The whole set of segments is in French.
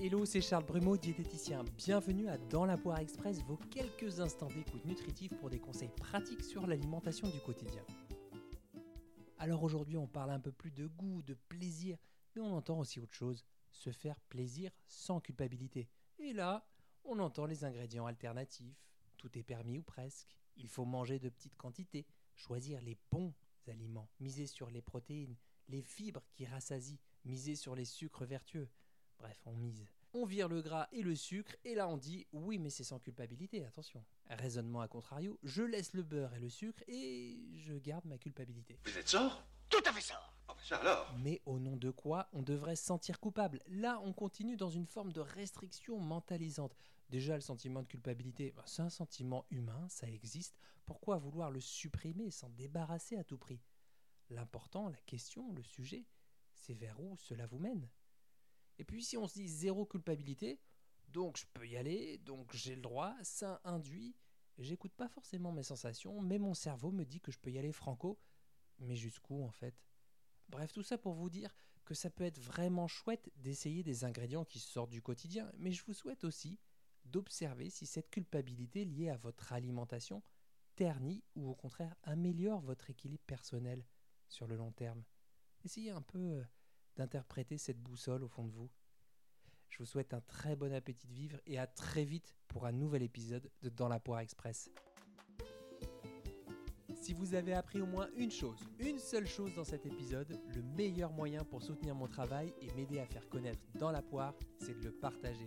Hello, c'est Charles Brumeau, diététicien. Bienvenue à Dans la poire express, vos quelques instants d'écoute nutritive pour des conseils pratiques sur l'alimentation du quotidien. Alors aujourd'hui, on parle un peu plus de goût, de plaisir, mais on entend aussi autre chose, se faire plaisir sans culpabilité. Et là, on entend les ingrédients alternatifs, tout est permis ou presque. Il faut manger de petites quantités, choisir les bons aliments, miser sur les protéines, les fibres qui rassasient, miser sur les sucres vertueux. Bref, on mise. On vire le gras et le sucre, et là on dit oui, mais c'est sans culpabilité, attention. Raisonnement à contrario, je laisse le beurre et le sucre et je garde ma culpabilité. Vous êtes sort? Tout à fait ça Oh, ça alors Mais au nom de quoi on devrait se sentir coupable? Là, on continue dans une forme de restriction mentalisante. Déjà, le sentiment de culpabilité, bah, c'est un sentiment humain, ça existe. Pourquoi vouloir le supprimer, s'en débarrasser à tout prix? L'important, la question, le sujet, c'est vers où cela vous mène? Et puis si on se dit zéro culpabilité, donc je peux y aller, donc j'ai le droit, ça induit, j'écoute pas forcément mes sensations, mais mon cerveau me dit que je peux y aller franco, mais jusqu'où en fait? Bref, tout ça pour vous dire que ça peut être vraiment chouette d'essayer des ingrédients qui sortent du quotidien, mais je vous souhaite aussi d'observer si cette culpabilité liée à votre alimentation ternit ou au contraire améliore votre équilibre personnel sur le long terme. Essayez un peu euh, d'interpréter cette boussole au fond de vous. Je vous souhaite un très bon appétit de vivre et à très vite pour un nouvel épisode de Dans la poire express. Si vous avez appris au moins une chose, une seule chose dans cet épisode, le meilleur moyen pour soutenir mon travail et m'aider à faire connaître Dans la poire, c'est de le partager.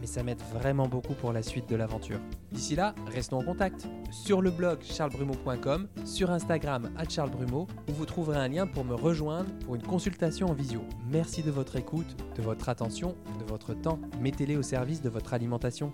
mais ça m'aide vraiment beaucoup pour la suite de l'aventure. D'ici là, restons en contact. Sur le blog charlesbrumeau.com, sur Instagram à charlesbrumeau, où vous trouverez un lien pour me rejoindre pour une consultation en visio. Merci de votre écoute, de votre attention, de votre temps. Mettez-les au service de votre alimentation.